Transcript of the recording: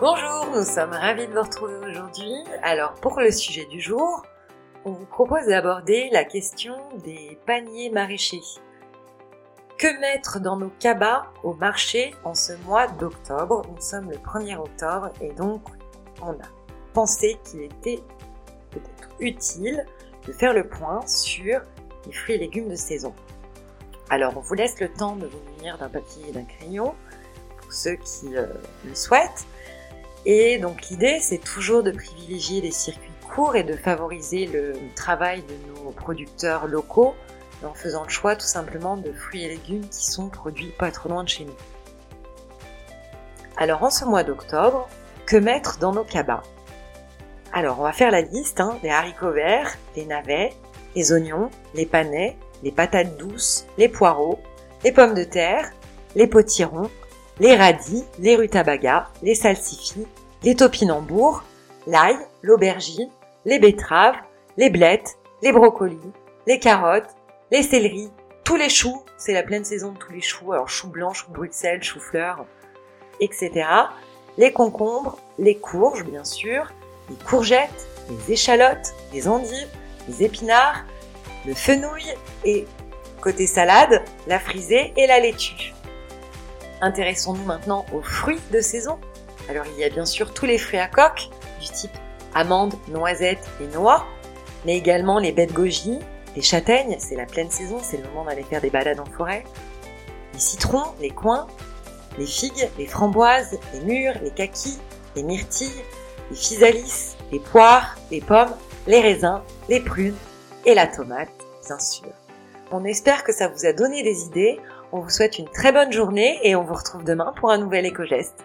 Bonjour, nous sommes ravis de vous retrouver aujourd'hui. Alors pour le sujet du jour, on vous propose d'aborder la question des paniers maraîchers. Que mettre dans nos cabas au marché en ce mois d'octobre? Nous sommes le 1er octobre et donc on a pensé qu'il était peut-être utile de faire le point sur les fruits et légumes de saison. Alors on vous laisse le temps de vous munir d'un papier et d'un crayon pour ceux qui euh, le souhaitent. Et donc l'idée, c'est toujours de privilégier les circuits courts et de favoriser le travail de nos producteurs locaux en faisant le choix tout simplement de fruits et légumes qui sont produits pas trop loin de chez nous. Alors en ce mois d'octobre, que mettre dans nos cabas? Alors on va faire la liste hein, des haricots verts, les navets, les oignons, les panais, les patates douces, les poireaux, les pommes de terre, les potirons, les radis, les rutabagas, les salsifis, les topinambours, l'ail, l'aubergine, les betteraves, les blettes, les brocolis, les carottes, les céleris, tous les choux, c'est la pleine saison de tous les choux, alors choux blancs, choux Bruxelles, choux fleurs, etc. Les concombres, les courges, bien sûr, les courgettes, les échalotes, les endives, les épinards, le fenouil et, côté salade, la frisée et la laitue. Intéressons-nous maintenant aux fruits de saison. Alors il y a bien sûr tous les fruits à coque, du type amandes, noisettes et noix, mais également les baies de goji, les châtaignes, c'est la pleine saison, c'est le moment d'aller faire des balades en forêt, les citrons, les coins, les figues, les framboises, les mûres, les kakis, les myrtilles, les physalis, les poires, les pommes, les raisins, les prunes et la tomate, bien sûr. On espère que ça vous a donné des idées. On vous souhaite une très bonne journée et on vous retrouve demain pour un nouvel éco-geste.